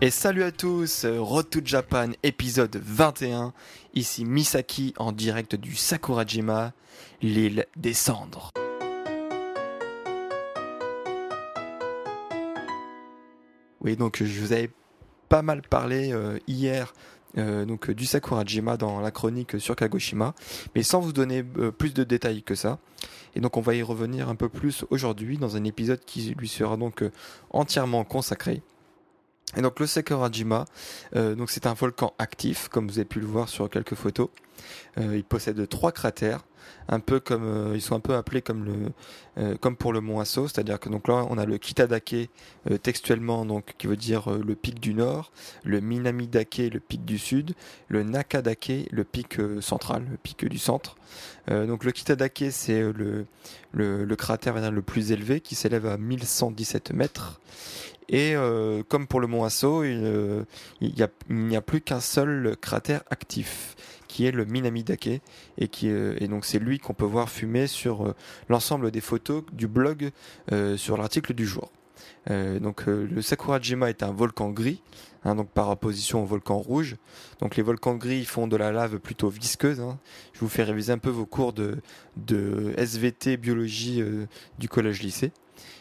Et salut à tous, Road to Japan épisode 21, ici Misaki en direct du Sakurajima, l'île des cendres. Oui, donc je vous avais pas mal parlé euh, hier euh, donc, du Sakurajima dans la chronique sur Kagoshima, mais sans vous donner euh, plus de détails que ça. Et donc on va y revenir un peu plus aujourd'hui dans un épisode qui lui sera donc entièrement consacré. Et donc le Sakurajima, euh, donc c'est un volcan actif, comme vous avez pu le voir sur quelques photos. Euh, il possède trois cratères, un peu comme euh, ils sont un peu appelés comme le comme pour le mont Asso, c'est-à-dire que donc là on a le Kitadake textuellement donc qui veut dire le pic du nord, le Minamidake le pic du sud, le Nakadake le pic central, le pic du centre. donc le Kitadake c'est le, le, le cratère le plus élevé qui s'élève à 1117 mètres et euh, comme pour le mont Asso, il n'y a, plus qu'un seul cratère actif, qui est le Minamidake, et qui euh, et donc c'est lui qu'on peut voir fumer sur euh, l'ensemble des photos du blog sur l'article du jour. donc le Sakurajima est un volcan gris, hein, donc par opposition au volcan rouge. Donc les volcans gris font de la lave plutôt visqueuse. Hein. Je vous fais réviser un peu vos cours de, de SVT biologie du collège lycée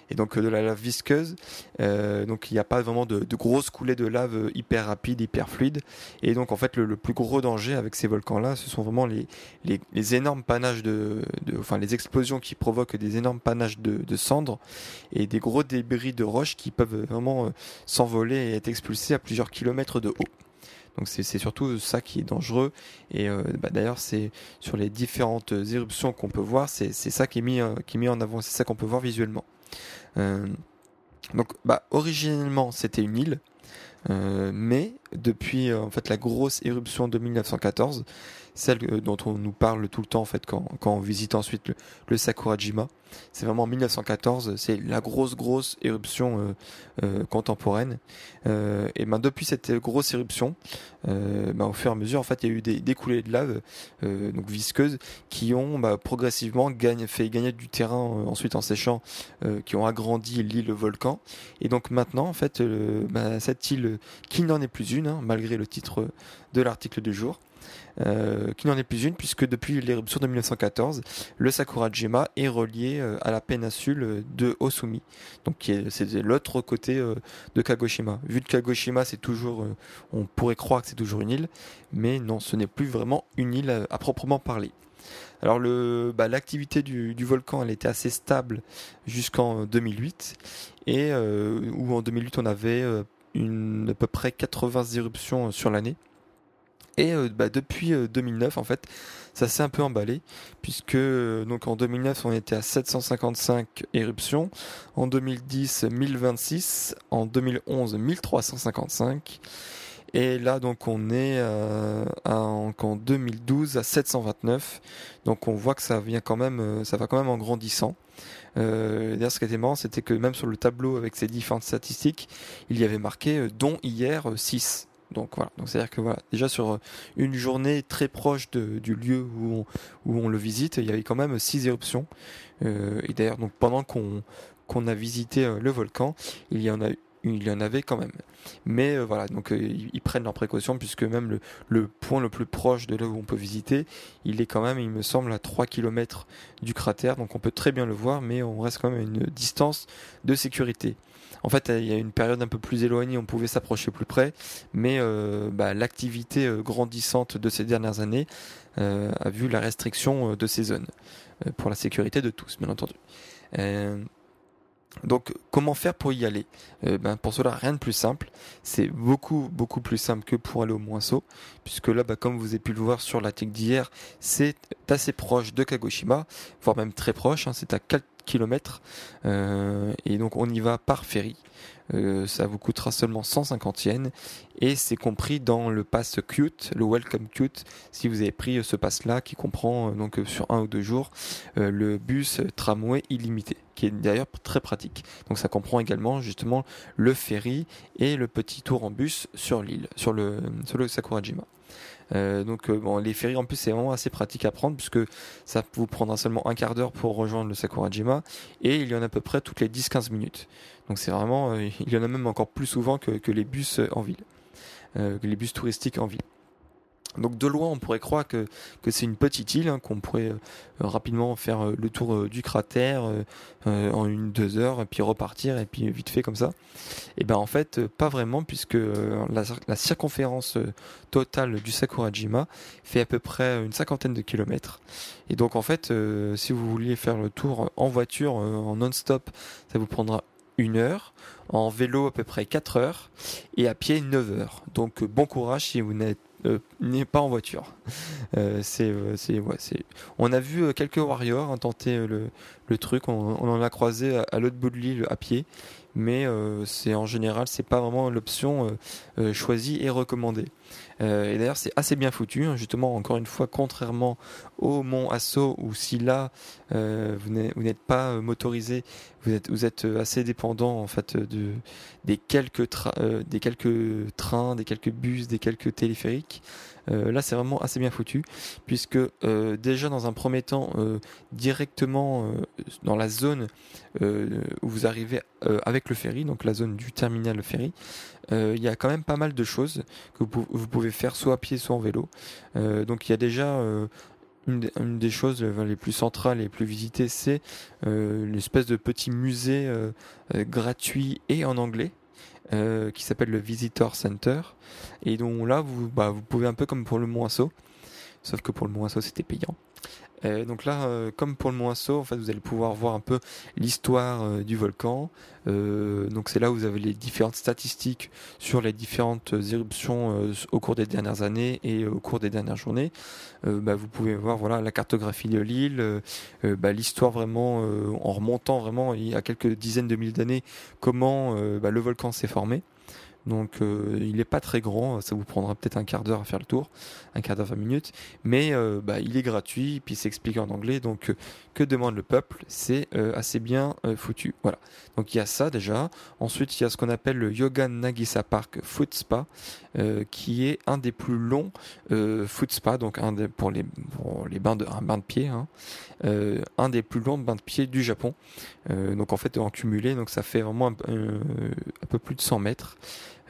et donc euh, de la lave visqueuse. Euh, donc il n'y a pas vraiment de, grosses coulées de lave euh, hyper rapides, hyper fluides. Et donc en fait le, plus gros danger avec ces volcans-là, ce sont vraiment les, les, énormes panaches de, enfin les explosions qui provoquent des énormes panaches de, cendres et des gros débris de roches qui peuvent vraiment s'envoler et être expulsés à plusieurs kilomètres de haut. Donc c'est surtout ça qui est dangereux. Et bah, d'ailleurs, c'est sur les différentes éruptions qu'on peut voir, c'est ça qui est mis, qui est mis en avant, c'est ça qu'on peut voir visuellement. Euh, donc, bah, originellement, c'était une île. Euh, mais depuis euh, la grosse éruption de 1914, celle dont on nous parle tout le temps en fait quand, quand on visite ensuite le, Sakurajima. C'est vraiment en 1914, c'est la grosse grosse éruption euh, euh, contemporaine. Euh, et ben depuis cette grosse éruption, ben, au fur et à mesure en fait il y a eu des, coulées de lave donc visqueuses qui ont bah, progressivement fait gagner du terrain ensuite en séchant, qui ont agrandi l'île volcan. Et donc maintenant en fait bah, cette île qui n'en est plus une hein, malgré le titre de l'article du jour, euh, qui n'en est plus une puisque depuis l'éruption de 1914, le Sakurajima est relié euh, à la péninsule de Osumi, donc c'est l'autre côté euh, de Kagoshima. Vu que Kagoshima c'est toujours, on pourrait croire que c'est toujours une île, mais non, ce n'est plus vraiment une île à, proprement parler. Alors le, bah, l'activité du, volcan, elle était assez stable jusqu'en 2008 et où en 2008 on avait une, à peu près 80 éruptions sur l'année. Et euh, bah, depuis 2009, euh, en fait, ça s'est un peu emballé, puisque euh, donc en 2009, on était à 755 éruptions, en 2010, 1026, en 2011, 1355. Et là, donc, on est en 2012 à 729. Donc, on voit que ça vient quand même, ça va quand même en grandissant. D'ailleurs, ce qui était marrant, c'était que même sur le tableau avec ces différentes statistiques, il y avait marqué dont hier 6. Donc voilà, donc c'est-à-dire que voilà, déjà sur euh, une journée très proche de, du lieu où on, où on le visite, il y avait quand même six éruptions. Euh, et d'ailleurs, donc pendant qu'on qu'on a visité euh, le volcan, il y en a il y en avait quand même. Mais euh, voilà, donc ils prennent leurs précautions puisque même le, point le plus proche de là où on peut visiter, il est quand même, il me semble, à 3 km du cratère, donc on peut très bien le voir, mais on reste quand même à une distance de sécurité. En fait, il y a une période un peu plus éloignée, on pouvait s'approcher plus près, mais euh, bah, l'activité euh, grandissante de ces dernières années euh, a vu la restriction de ces zones pour la sécurité de tous, bien entendu. Donc, comment faire pour y aller? Euh, ben, Pour cela, rien de plus simple. C'est beaucoup, beaucoup plus simple que pour aller au Moinso, puisque là, ben, comme vous avez pu le voir sur la tic d'hier, c'est assez proche de Kagoshima, voire même très proche. Hein, c'est à 4 km. Euh, et donc, on y va par ferry. Euh, ça vous coûtera seulement 150 yens et c'est compris dans le pass Qt, le Welcome Qt, si vous avez pris ce pass là qui comprend donc sur un ou deux jours le bus tramway illimité qui est d'ailleurs très pratique. Donc ça comprend également justement le ferry et le petit tour en bus sur l'île, sur le, sur le Sakurajima. Euh, donc euh, bon, les ferries en plus c'est vraiment assez pratique à prendre puisque ça vous prendra seulement un quart d'heure pour rejoindre le Sakurajima et il y en a à peu près toutes les 10-15 minutes. Donc c'est vraiment, euh, il y en a même encore plus souvent que, que les bus en ville, que les bus touristiques en ville. Donc de loin, on pourrait croire que, c'est une petite île, hein, qu'on pourrait euh, rapidement faire euh, le tour euh, du cratère en une deux heures, et puis repartir, et puis vite fait comme ça. Et ben en fait, pas vraiment, puisque la, circonférence totale du Sakurajima fait à peu près une cinquantaine de kilomètres. Et donc en fait, si vous vouliez faire le tour en voiture, en non-stop, ça vous prendra une heure, en vélo à peu près 4 heures et à pied 9 heures. Donc bon courage si vous n'êtes euh, n'est pas en voiture. Euh, c'est, euh, c'est. On a vu quelques warriors hein, tenter le, le truc. On, en a croisé à, l'autre bout de l'île à pied, mais c'est en général c'est pas vraiment l'option choisie et recommandée. et d'ailleurs c'est assez bien foutu. Hein, justement, encore une fois, contrairement au Mont Asso où si là vous n'êtes pas motorisé, vous êtes, vous êtes assez dépendant en fait de des quelques des quelques trains, des quelques bus, des quelques téléphériques. Euh, là, c'est vraiment assez bien foutu, puisque euh, déjà dans un premier temps, euh, directement dans la zone où vous arrivez avec le ferry, donc la zone du terminal ferry, il y a quand même pas mal de choses que vous, pouvez faire soit à pied, soit en vélo. donc il y a déjà une, des choses les plus centrales et les plus visitées, c'est l'espèce de petit musée gratuit et en anglais euh, qui s'appelle le Visitor Center et dont là vous, bah, vous pouvez un peu comme pour le Asso, sauf que pour le Asso c'était payant. Euh, donc là, euh, comme pour le Mont en fait, vous allez pouvoir voir un peu l'histoire euh, du volcan. donc c'est là où vous avez les différentes statistiques sur les différentes éruptions au cours des dernières années et au cours des dernières journées. Bah, vous pouvez voir voilà la cartographie de l'île, bah, l'histoire vraiment en remontant vraiment il y a quelques dizaines de milliers d'années comment bah, le volcan s'est formé. Donc euh, il n'est pas très grand, ça vous prendra peut-être un quart d'heure à faire le tour, un quart d'heure, 20 minutes, mais euh, bah, il est gratuit, puis c'est expliqué en anglais, donc euh, que demande le peuple? C'est assez bien foutu. Voilà. Donc il y a ça déjà. Ensuite il y a ce qu'on appelle le Yoga Nagisa Park Foot Spa, qui est un des plus longs foot spa, donc un des, pour les les bains de un bain de pied, hein, un des plus longs bains de pied du Japon. donc en fait en cumulé, donc ça fait vraiment un, un peu plus de 100 mètres.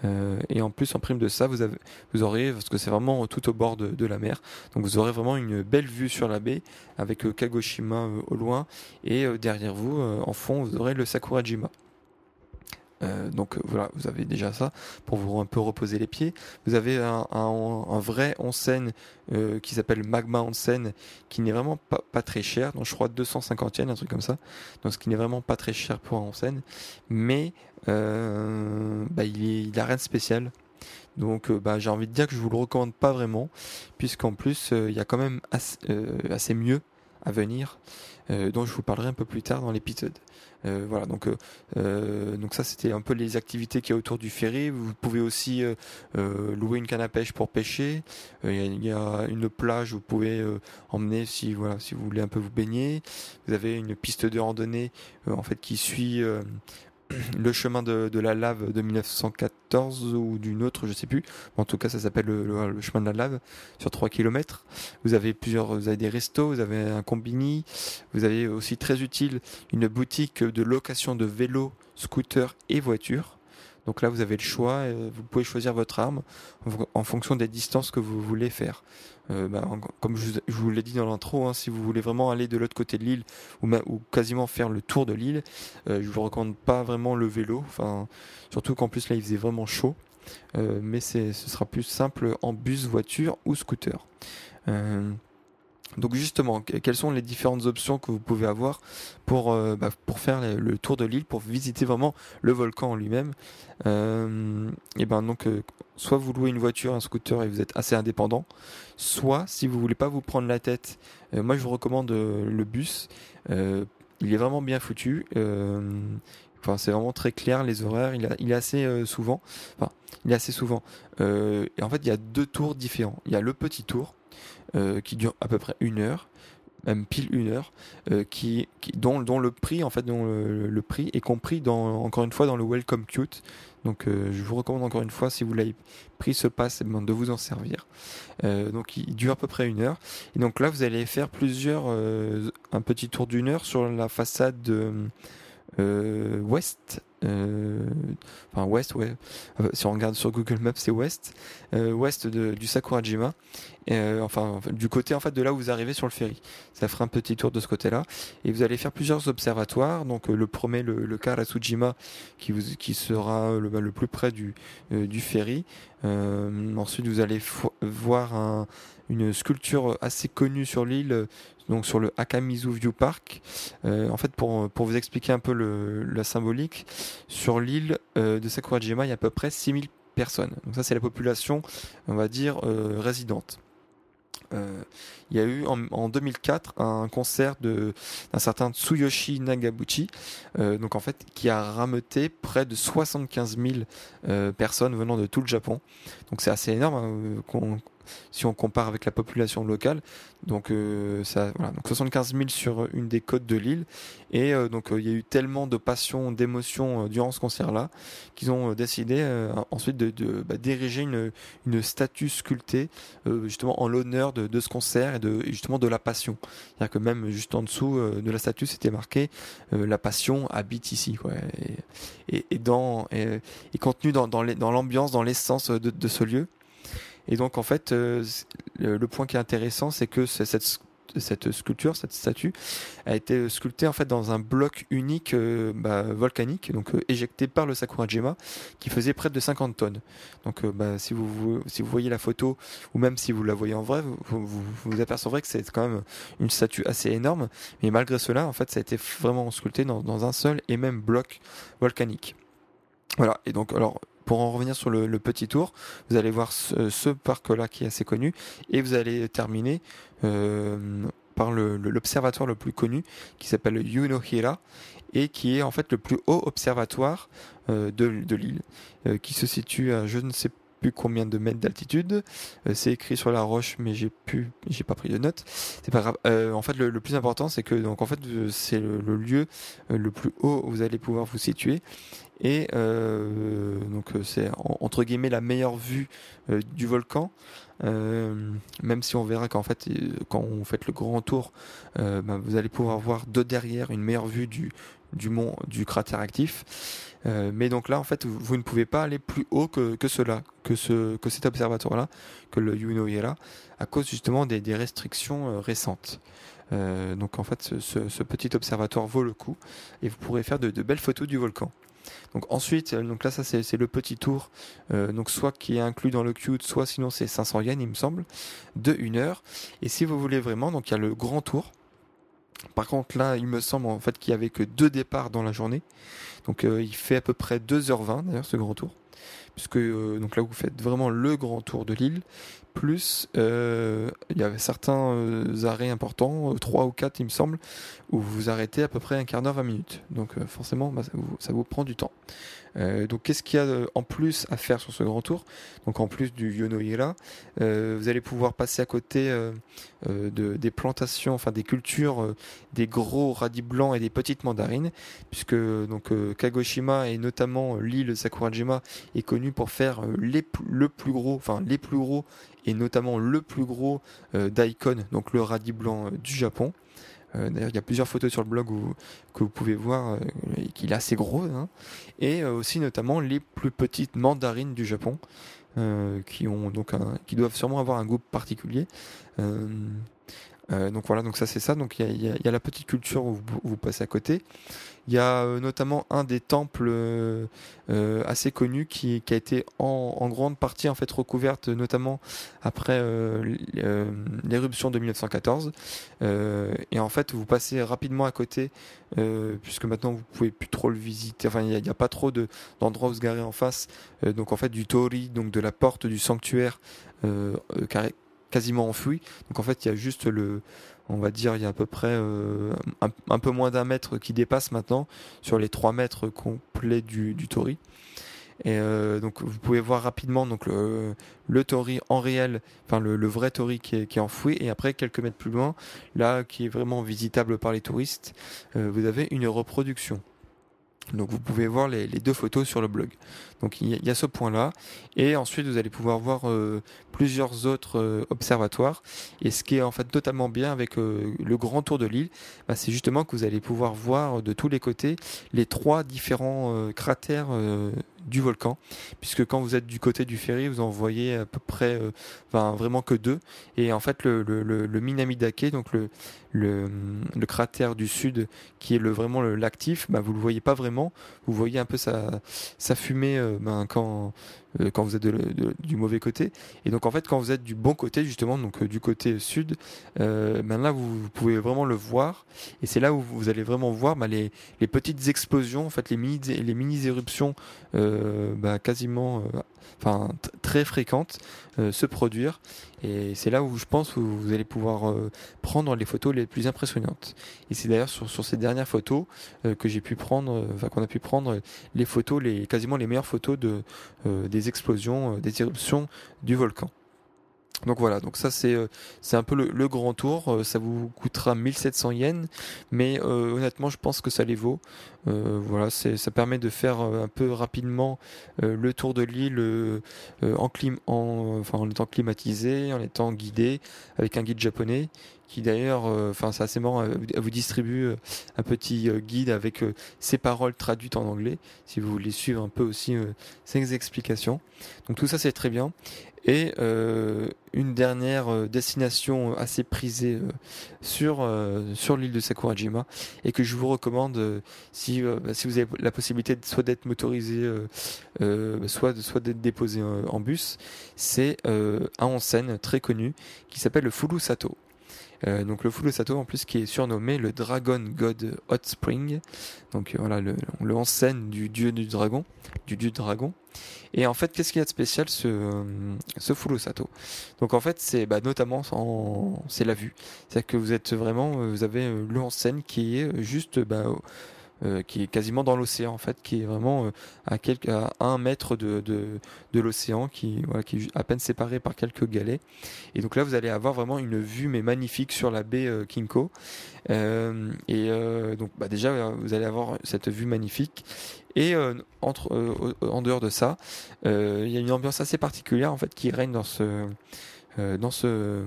Euh, et en plus, en prime de ça, vous, avez, vous aurez, parce que c'est vraiment tout au bord de, la mer, donc vous aurez vraiment une belle vue sur la baie avec euh, Kagoshima euh, au loin et derrière vous, en fond, vous aurez le Sakurajima. Euh, donc voilà, vous avez déjà ça pour vous un peu reposer les pieds. Vous avez un, vrai onsen euh, qui s'appelle Magma Onsen, qui n'est vraiment pas, très cher, donc je crois 250 yens, un truc comme ça. Donc ce qui n'est vraiment pas très cher pour un onsen, mais euh, bah, il, est, a rien de spécial. Donc bah, j'ai envie de dire que je vous le recommande pas vraiment, puisqu'en plus il y a quand même assez mieux venir, dont je vous parlerai un peu plus tard dans l'épisode. Euh, voilà, donc, euh, euh, donc ça c'était un peu les activités qui y a autour du ferry. Vous pouvez aussi louer une canne à pêche pour pêcher. Il y, a une plage où vous pouvez emmener si voilà si vous voulez un peu vous baigner. Vous avez une piste de randonnée en fait qui suit le chemin de, la lave de 1914 ou d'une autre, je sais plus. En tout cas, ça s'appelle le, chemin de la lave sur 3 km. Vous avez plusieurs, vous avez des restos, vous avez un combini, vous avez aussi très utile une boutique de location de vélos, scooters et voitures. Donc là, vous avez le choix, vous pouvez choisir votre arme en fonction des distances que vous voulez faire. Euh, bah, comme je, vous l'ai dit dans l'intro, hein, si vous voulez vraiment aller de l'autre côté de l'île ou, quasiment faire le tour de l'île, euh, je vous recommande pas vraiment le vélo. Enfin, surtout qu'en plus là il faisait vraiment chaud. Euh, mais ce sera plus simple en bus, voiture ou scooter. Donc justement, quelles sont les différentes options que vous pouvez avoir pour, euh, bah, pour faire le tour de l'île, pour visiter vraiment le volcan en lui-même? Euh, Et ben donc, euh, soit vous louez une voiture, un scooter et vous êtes assez indépendant, soit si vous voulez pas vous prendre la tête, moi je vous recommande le bus. il est vraiment bien foutu. Enfin, c'est vraiment très clair les horaires. Il est assez souvent. Enfin, il est assez souvent. et en fait, il y a deux tours différents. Il y a le petit tour euh, qui dure à peu près une heure même pile une heure, euh, qui, dont, le prix en fait, dont le, prix est compris dans, encore une fois dans le Welcome Cute. Donc, euh, je vous recommande encore une fois, si vous l'avez pris ce pass, de vous en servir. donc, il dure à peu près une heure. Et donc là, vous allez faire plusieurs, un petit tour d'une heure sur la façade de, ouest euh, enfin ouest, ouais. Euh, si on regarde sur Google Maps, c'est ouest, euh, ouest de, du Sakurajima. Euh, enfin, du côté en fait de là où vous arrivez sur le ferry. Ça fera un petit tour de ce côté-là. Et vous allez faire plusieurs observatoires. Donc le premier, le, Karasujima, qui, qui sera le, bah, le plus près du, ferry. ensuite, vous allez voir un, une sculpture assez connue sur l'île donc sur le Akamizu View Park. Euh, en fait, pour, pour vous expliquer un peu le, la symbolique, sur l'île euh, de Sakurajima, il y a à peu près 6000 personnes. Donc ça, c'est la population, on va dire, euh, résidente. Euh, il y a eu en, en 2004 un concert d'un certain Tsuyoshi Nagabuchi, euh, donc en fait qui a rameuté près de 75 000 euh, personnes venant de tout le Japon. Donc c'est assez énorme hein, si on compare avec la population locale. Donc, euh, ça, donc 75 000 sur une des côtes de l'île. Et euh, donc, euh, il y a eu tellement de passion, d'émotion durant ce concert-là qu'ils ont décidé ensuite de, de bah, d'ériger une, statue sculptée justement en l'honneur de, ce concert et de justement de la passion. C'est-à-dire que même juste en dessous de la statue, c'était marqué la passion habite ici. Et, et, dans, et, contenu dans, dans, l'ambiance, dans l'essence de ce lieu. Et donc en fait, euh, le point qui est intéressant, c'est que cette sculpture, cette statue, a été sculptée en fait dans un bloc unique euh, bah, volcanique, donc euh, éjecté par le Sakurajima, qui faisait près de 50 tonnes. Donc, bah, si vous si vous voyez la photo ou même si vous la voyez en vrai, vous vous, vous apercevrez que c'est quand même une statue assez énorme. Mais malgré cela, en fait, ça a été vraiment sculpté dans, dans un seul et même bloc volcanique. Voilà. Et donc, alors pour en revenir sur le, petit tour, vous allez voir ce, parc-là qui est assez connu et vous allez terminer euh, par l'observatoire le, plus connu qui s'appelle Yunohira et qui est en fait le plus haut observatoire euh, de, l'île euh, qui se situe à je ne sais plus combien de mètres d'altitude. c'est écrit sur la roche, mais j'ai pas pris de notes. C'est pas grave. en fait, le, plus important, c'est que donc en fait, c'est le, lieu le plus haut où vous allez pouvoir vous situer et euh, donc euh, c'est entre guillemets la meilleure vue euh, du volcan. même si on verra qu'en fait quand on fait le grand tour, bah, vous allez pouvoir voir de derrière une meilleure vue du du mont du cratère actif. mais donc là en fait vous, ne pouvez pas aller plus haut que, que cela, que ce que cet observatoire là, que le Yunoyera, à cause justement des, des restrictions récentes. donc en fait ce, petit observatoire vaut le coup et vous pourrez faire de belles photos du volcan. Donc ensuite, euh, donc là ça c'est le petit tour, euh, donc soit qui est inclus dans le cute, soit sinon c'est 500 yens il me semble, de 1 heure. Et si vous voulez vraiment, donc il y a le grand tour. Par contre là, il me semble en fait qu'il y avait que deux départs dans la journée. Donc euh, il fait à peu près 2h20 d'ailleurs ce grand tour puisque donc là vous faites vraiment le grand tour de l'île plus euh, il y avait certains euh, arrêts importants, 3 euh, ou 4 il me semble, où vous vous arrêtez à peu près un quart d'heure, 20 minutes. Donc forcément, bah, ça, vous, prend du temps. Donc qu'est-ce qu'il y a en plus à faire sur ce grand tour? Donc en plus du Yonohira, vous allez pouvoir passer à côté de, des plantations, enfin des cultures, des gros radis blancs et des petites mandarines, puisque Kagoshima et notamment l'île Sakurajima est connue pour faire les, le plus gros, enfin les plus gros et notamment le plus gros euh, daikon, donc le radis blanc euh, du Japon. Euh, d'ailleurs, il y a plusieurs photos sur le blog que vous pouvez voir qu'il est assez gros. Hein. Et aussi notamment les plus petites mandarines du Japon, qui ont donc qui doivent sûrement avoir un goût particulier. Euh, donc voilà, donc ça c'est ça. Donc il y, a, la petite culture où vous passez à côté. Il y a euh, notamment un des temples euh, euh, assez connus qui, a été en, grande partie en fait recouverte, notamment après l'éruption de 1914. et en fait, vous passez rapidement à côté, puisque maintenant vous pouvez plus trop le visiter. Enfin, il n'y a, pas trop d'endroits où se garer en face. donc en fait, du tori, donc de la porte du sanctuaire quasiment enfoui. Donc en fait, il y a juste le, on va dire, il y a à peu près euh, un, peu moins d'un mètre qui dépasse maintenant sur les 3 mètres complets du, tori. Et euh, donc vous pouvez voir rapidement donc le, tori en réel, enfin le, vrai tori qui est, enfoui, et après quelques mètres plus loin, là qui est vraiment visitable par les touristes, euh, vous avez une reproduction. Donc vous pouvez voir les, deux photos sur le blog. Donc il y, a ce point-là. Et ensuite vous allez pouvoir voir euh, plusieurs autres euh, observatoires. Et ce qui est en fait totalement bien avec euh, le grand tour de l'île, bah, c'est justement que vous allez pouvoir voir de tous les côtés les trois différents cratères du volcan, puisque quand vous êtes du côté du ferry, vous en voyez à peu près, enfin vraiment que deux. Et en fait, le, le, Minamidake, donc le, le, le, cratère du sud, qui est le, vraiment l'actif, bah, vous le voyez pas vraiment. Vous voyez un peu sa, sa fumée euh, ben, quand euh, quand vous êtes du mauvais côté. Et donc en fait, quand vous êtes du bon côté, justement, donc euh, du côté sud, ben là vous, pouvez vraiment le voir. Et c'est là où vous allez vraiment voir bah, les, les, petites explosions, en fait, les mini les mini éruptions, quasiment, enfin très fréquentes, se produire. Et c'est là où je pense que vous allez pouvoir prendre les photos les plus impressionnantes. Et c'est d'ailleurs sur, sur, ces dernières photos que j'ai pu prendre, qu'on a pu prendre les photos, les quasiment les meilleures photos de des explosions, des éruptions du volcan. Donc voilà, donc ça c'est euh, c'est un peu le, grand tour. Euh, ça vous coûtera 1700 yens, mais euh, honnêtement je pense que ça les vaut. Euh, voilà, c'est ça permet de faire un peu rapidement le tour de l'île en, clim, en, enfin, en étant climatisé, en étant guidé avec un guide japonais qui d'ailleurs, enfin c'est assez marrant, vous distribue un petit guide avec ses paroles traduites en anglais, si vous voulez suivre un peu aussi ses explications. Donc tout ça c'est très bien. Et euh, une dernière euh, destination assez prisée euh, sur, euh, sur l'île de Sakurajima et que je vous recommande si, bah, si vous avez la possibilité de, soit d'être motorisé, soit, soit d'être déposé en bus, c'est un onsen très connu qui s'appelle le Furusato. Euh, donc le Furusato en plus qui est surnommé le Dragon God Hot Spring. Donc voilà le, le enseigne du dieu du dragon, du dieu dragon. Et en fait, qu'est-ce qu'il y a de spécial ce, ce Furusato Donc en fait, c'est bah, notamment c'est la vue. C'est-à-dire que vous êtes vraiment, vous avez le enseigne qui est juste bah, euh, qui est quasiment dans l'océan en fait, qui est vraiment euh, à, quelques, à un mètre de, de, de l'océan, qui, voilà, qui est à peine séparé par quelques galets. Et donc là, vous allez avoir vraiment une vue mais magnifique sur la baie euh, Kinko. Euh, et euh, donc bah, déjà, vous allez avoir cette vue magnifique. Et entre, en dehors de ça, il y a une ambiance assez particulière en fait qui règne dans ce dans ce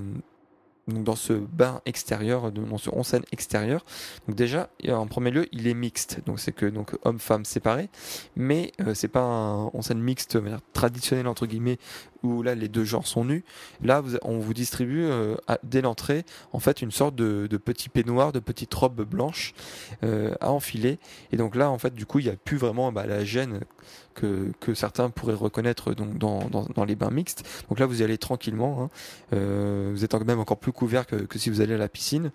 donc dans ce bain extérieur, dans ce onsen extérieur. Donc déjà, en premier lieu, il est mixte. Donc c'est que donc homme-femme séparés, mais euh, c'est pas un onsen mixte de manière traditionnelle entre guillemets où là les deux genres sont nus. Là, on vous distribue euh, dès l'entrée en fait une sorte de, petit peignoir, de petite robe blanche euh, à enfiler. Et donc là, en fait, du coup, il n'y a plus vraiment bah, la gêne que, certains pourraient reconnaître dans, les bains mixtes. Donc là, vous y allez tranquillement. Hein. Euh, vous êtes même encore plus couvert que, si vous allez à la piscine.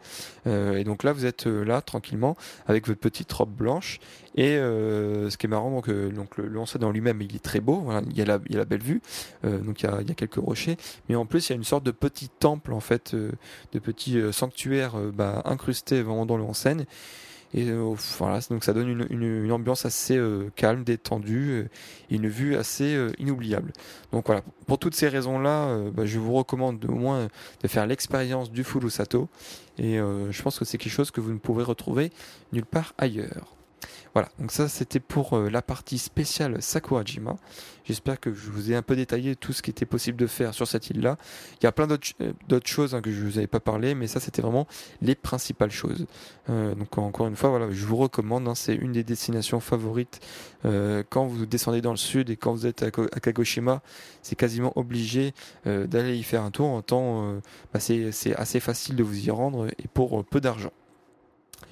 Et donc là, vous êtes là tranquillement avec votre petite robe blanche. Et ce qui est marrant, donc, donc le, le dans lui-même, il est très beau. Il y a la, belle vue. Il y, a, il y a quelques rochers, mais en plus il y a une sorte de petit temple en fait, de petit sanctuaire bah, incrusté dans le scène. Et euh, voilà, donc ça donne une, ambiance assez euh, calme, détendue, euh, et une vue assez inoubliable. Donc voilà, pour toutes ces raisons-là, bah, je vous recommande au moins de faire l'expérience du Furusato, et je pense que c'est quelque chose que vous ne pourrez retrouver nulle part ailleurs. Voilà, donc ça c'était pour euh, la partie spéciale Sakurajima. J'espère que je vous ai un peu détaillé tout ce qui était possible de faire sur cette île-là. Il y a plein d'autres euh, choses hein, que je vous avais pas parlé, mais ça c'était vraiment les principales choses. Euh, donc encore une fois, voilà, je vous recommande. Hein, c'est une des destinations favorites quand vous descendez dans le sud et quand vous êtes à, Kagoshima. C'est quasiment obligé d'aller y faire un tour. En temps, bah, c'est assez facile de vous y rendre et pour peu d'argent.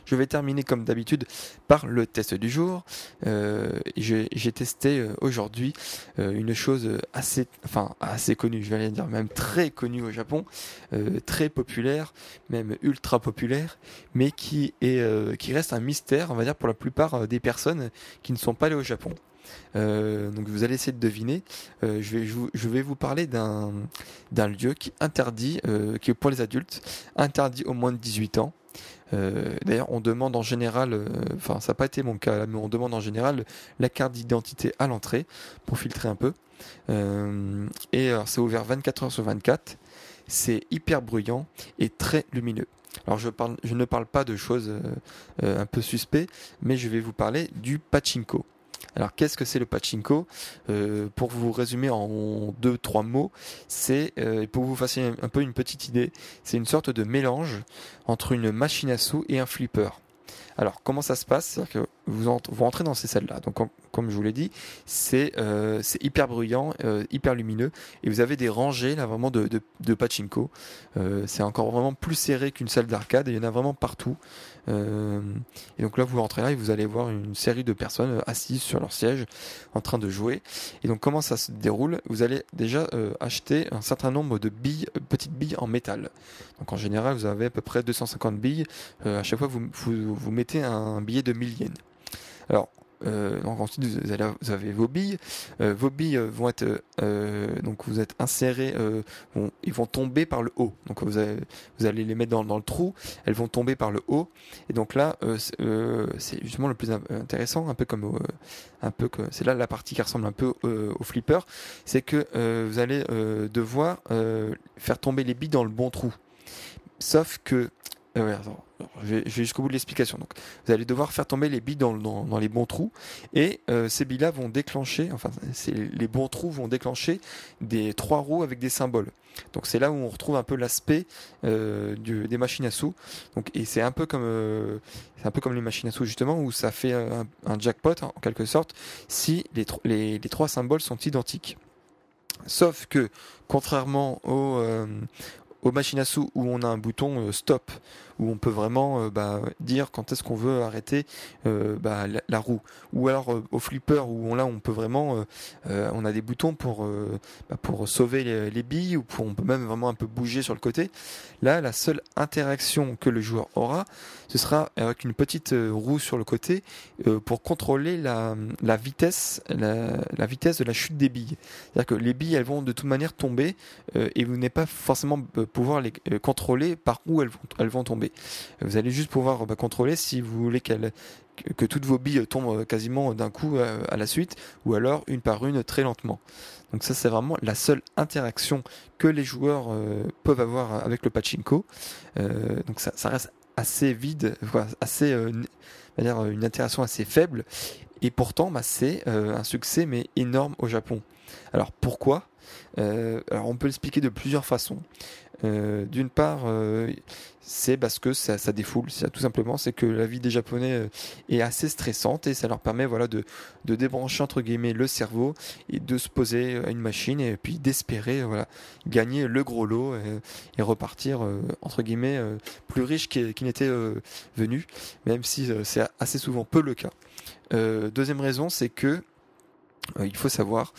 Je vais terminer comme d'habitude par le test du jour. Euh, j'ai testé euh, aujourd'hui euh, une chose assez, enfin assez connue, je vais dire même très connue au Japon, très populaire, même ultra populaire, mais qui est, qui reste un mystère, on va dire pour la plupart des personnes qui ne sont pas allées au Japon. donc vous allez essayer de deviner. je, vais, vous parler d'un lieu qui interdit, qui est pour les adultes, interdit au moins de 18 ans. Euh, d'ailleurs, on demande en général, euh, enfin, ça n'a pas été mon cas, mais on demande en général la carte d'identité à l'entrée pour filtrer un peu. Euh, et c'est ouvert 24 heures sur 24. C'est hyper bruyant et très lumineux. Alors, je ne parle pas de choses un peu suspectes, mais je vais vous parler du pachinko. Alors qu'est-ce que c'est le pachinko? Euh, Pour vous résumer en deux trois mots, c'est euh, pour vous fassiez un peu une petite idée, c'est une sorte de mélange entre une machine à sous et un flipper. Alors, comment ça se passe? Que vous, rentrez dans ces salles-là. Donc, comme je vous l'ai dit, c'est euh, hyper bruyant, euh, hyper lumineux, et vous avez des rangées là vraiment de, pachinko. C'est encore vraiment plus serré qu'une salle d'arcade, il y en a vraiment partout. Euh, et donc là, vous rentrez là et vous allez voir une série de personnes assises sur leur siège en train de jouer. Et donc, comment ça se déroule? Vous allez déjà acheter un certain nombre de billes, petites billes en métal. Donc, en général, vous avez à peu près 250 billes. à chaque fois, vous, vous, vous mettez un billet de 1000 yens. Alors, euh, donc ensuite vous, avez vos billes. Euh, vos billes vont être euh, donc vous êtes insérés, ils vont tomber par le haut. Donc vous, allez les mettre dans, dans, le trou, elles vont tomber par le haut. Et donc là c'est justement le plus intéressant, un peu comme un peu que c'est là la partie qui ressemble un peu au flipper, c'est que vous allez devoir faire tomber les billes dans le bon trou. Sauf que euh, je vais, jusqu'au bout de l'explication. Donc, vous allez devoir faire tomber les billes dans, les bons trous, et euh, ces billes-là vont déclencher, enfin, les bons trous vont déclencher des trois roues avec des symboles. Donc, c'est là où on retrouve un peu l'aspect euh, des machines à sous. Donc, et c'est un peu comme, euh, c'est un peu comme les machines à sous justement, où ça fait un, jackpot en quelque sorte si les, les, trois symboles sont identiques. Sauf que, contrairement au, euh, aux machines à sous où on a un bouton euh, stop, où on peut vraiment euh, bah, dire quand est-ce qu'on veut arrêter euh, bah, la, roue. Ou alors au flipper où on, là on peut vraiment, on a des boutons pour, bah, sauver les, les, billes ou pour, on peut même vraiment un peu bouger sur le côté. Là, la seule interaction que le joueur aura, ce sera avec une petite roue sur le côté pour contrôler la, vitesse, la, vitesse de la chute des billes. C'est-à-dire que les billes, elles vont de toute manière tomber et vous n'êtes pas forcément pouvoir les euh, contrôler par où elles vont tomber. Vous allez juste pouvoir bah, contrôler si vous voulez que toutes vos billes tombent euh, quasiment d'un coup euh, à la suite, ou alors une par une très lentement. Donc ça c'est vraiment la seule interaction que les joueurs peuvent avoir avec le pachinko. donc ça, reste assez vide, assez une interaction assez faible. Et pourtant, bah, c'est un succès mais énorme au Japon. Alors pourquoi? On peut l'expliquer de plusieurs façons. Euh, d'une part, euh, c'est parce que ça, défoule, tout simplement, c'est que la vie des Japonais euh, est assez stressante et ça leur permet voilà, de, débrancher entre guillemets le cerveau et de se poser à une machine et puis d'espérer gagner le gros lot et, repartir entre guillemets plus riche qu'il n'était venu, même si c'est assez souvent peu le cas. deuxième raison, c'est que il faut savoir,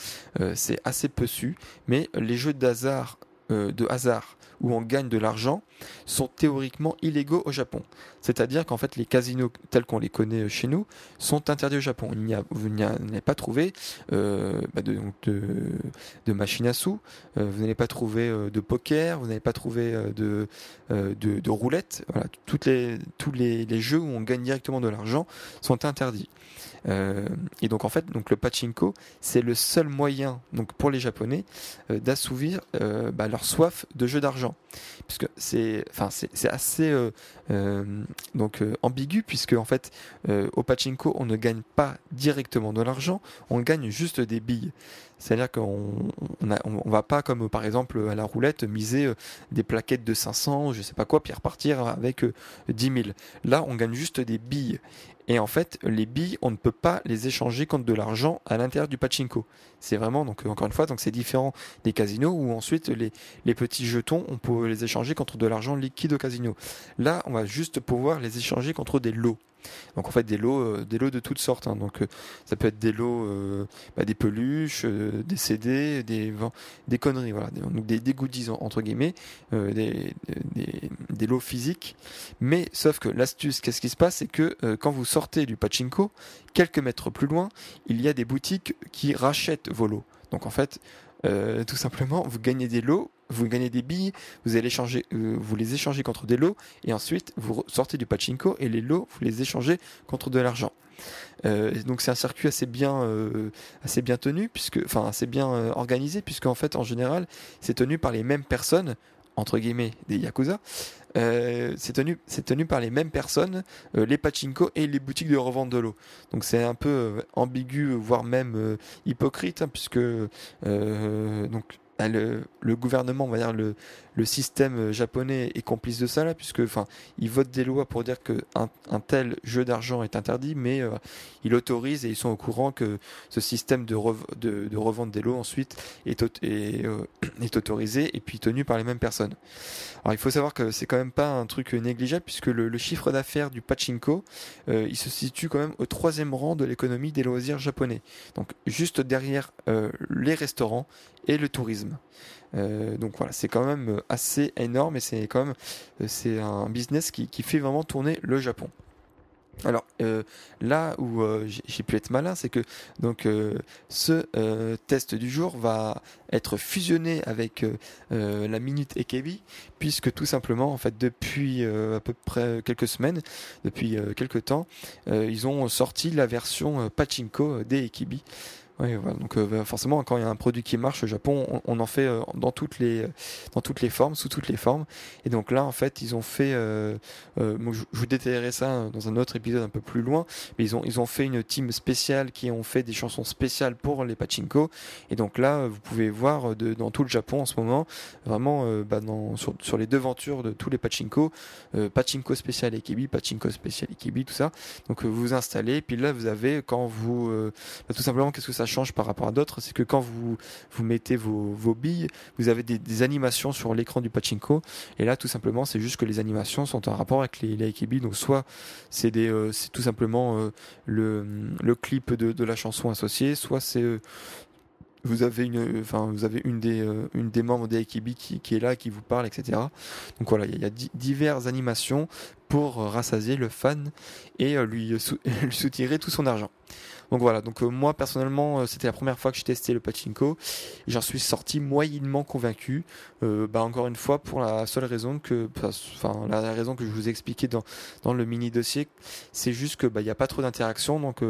c'est assez peu su, mais les jeux d'hasard de hasard où on gagne de l'argent sont théoriquement illégaux au Japon. C'est-à-dire qu'en fait les casinos tels qu'on les connaît chez nous sont interdits au Japon. Il n'y a, pas trouvé euh, bah de, machines à sous, euh, vous n'allez pas trouvé euh, de poker, vous n'avez pas trouvé de, roulette. Tous les jeux où on gagne directement de l'argent sont interdits. Euh, et donc en fait, donc le pachinko, c'est le seul moyen donc pour les Japonais euh, d'assouvir euh, bah, leur soif de jeu d'argent. puisque c'est, enfin, c'est assez donc ambigu, puisque en fait, au pachinko, on ne gagne pas directement de l'argent, on gagne juste des billes. C'est-à-dire qu'on on, on, va pas, comme par exemple à la roulette, miser des plaquettes de 500, je sais pas quoi, puis repartir avec 10 000. Là, on gagne juste des billes. Et en fait, les billes, on ne peut pas les échanger contre de l'argent à l'intérieur du pachinko. C'est vraiment, donc encore une fois, c'est différent des casinos où ensuite les, les petits jetons, on peut les échanger contre de l'argent liquide au casino. Là, on va juste pouvoir les échanger contre des lots. Donc en fait des lots, euh, des lots de toutes sortes. Hein. Donc euh, ça peut être des lots, euh, bah, des peluches, des CD, des, des conneries, voilà, des, des, goodies entre guillemets, des, des, lots physiques. Mais sauf que l'astuce, qu'est-ce qui se passe, c'est que quand vous sortez du pachinko, quelques mètres plus loin, il y a des boutiques qui rachètent vos lots. Donc en fait, tout simplement, vous gagnez des lots vous gagnez des billes, vous allez changer, euh, vous les échangez contre des lots, et ensuite vous sortez du pachinko et les lots vous les échangez contre de l'argent. Euh, donc c'est un circuit assez bien, euh, assez bien tenu, puisque, enfin assez bien organisé, puisque en fait en général c'est tenu par les mêmes personnes entre guillemets des yakuza. c'est tenu, c'est tenu par les mêmes personnes, les pachinko et les boutiques de revente de l'eau. Donc c'est un peu ambigu, voire même hypocrite, hein, puisque donc le, le, gouvernement, on va dire le, système euh, japonais est complice de ça là, puisque enfin, ils des lois pour dire que un, tel jeu d'argent est interdit, mais euh, ils autorisent et ils sont au courant que ce système de, revente des lots ensuite euh, est, autorisé et puis tenu par les mêmes personnes. Alors il faut savoir que c'est quand même pas un truc négligeable puisque le, le chiffre d'affaires du pachinko, il se situe quand même au troisième rang de l'économie des loisirs japonais. Donc juste derrière les restaurants et le tourisme. Euh, donc voilà, c'est quand même assez énorme et c'est quand même euh, c'est un business qui, fait vraiment tourner le Japon. Alors euh, là où euh, j'ai pu être malin, c'est que donc euh, ce euh, test du jour va être fusionné avec la minute Ekebi, puisque tout simplement en fait depuis à peu près quelques semaines, depuis quelques temps, ils ont sorti la version pachinko des Ekebi. Oui, voilà. donc euh, bah, forcément, quand il y a un produit qui marche au Japon, on, en fait euh, dans toutes les dans toutes les formes, sous toutes les formes. Et donc là, en fait, ils ont fait. Euh, je, vous détaillerai ça dans un autre épisode un peu plus loin. Mais ils ont ils ont fait une team spéciale qui ont fait des chansons spéciales pour les pachinko. Et donc là, vous pouvez voir dans tout le Japon en ce moment, vraiment bah, sur, sur les devantures de tous les pachinko, pachinko spécial Ekibi, pachinko spécial Ekibi, tout ça. Donc vous vous installez, puis là vous avez quand vous bah, tout simplement qu'est-ce que ça change par rapport à d'autres, c'est que quand vous, vous mettez vos, billes, vous avez des, animations sur l'écran du pachinko. Et là, tout simplement, c'est juste que les animations sont en rapport avec les, les AKB. Donc, soit c'est euh, c'est tout simplement euh, le, clip de, la chanson associée, soit c'est euh, vous avez une, enfin, vous avez une des, une des membres des qui, qui est là, qui vous parle, etc. Donc voilà, il y a, diverses animations pour rassasier le fan et lui, lui soutirer tout son argent. Donc voilà, donc euh, moi personnellement, euh, c'était la première fois que j'ai testé le pachinko. J'en suis sorti moyennement convaincu. Euh, bah encore une fois pour la seule raison que, la, raison que je vous ai expliqué dans le mini dossier, c'est juste que bah il y a pas trop d'interaction, donc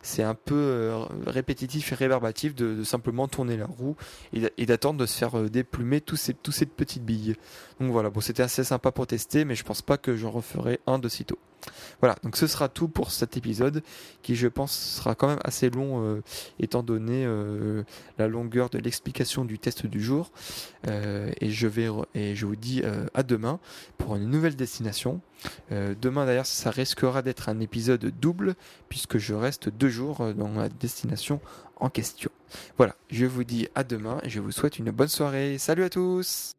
c'est un peu répétitif et réverbatif de, simplement tourner la roue et, d'attendre de se faire déplumer tous ces petites billes. Donc voilà, bon c'était assez sympa pour tester, mais je pense pas que j'en referai un de sitôt. Voilà, donc ce sera tout pour cet épisode qui je pense sera quand même assez long euh, étant donné euh, la longueur de l'explication du test du jour. Euh, et je vais et je vous dis à demain pour une nouvelle destination. demain d'ailleurs ça risquera d'être un épisode double puisque je reste deux jours dans la destination en question. Voilà, je vous dis à demain et je vous souhaite une bonne soirée. Salut à tous.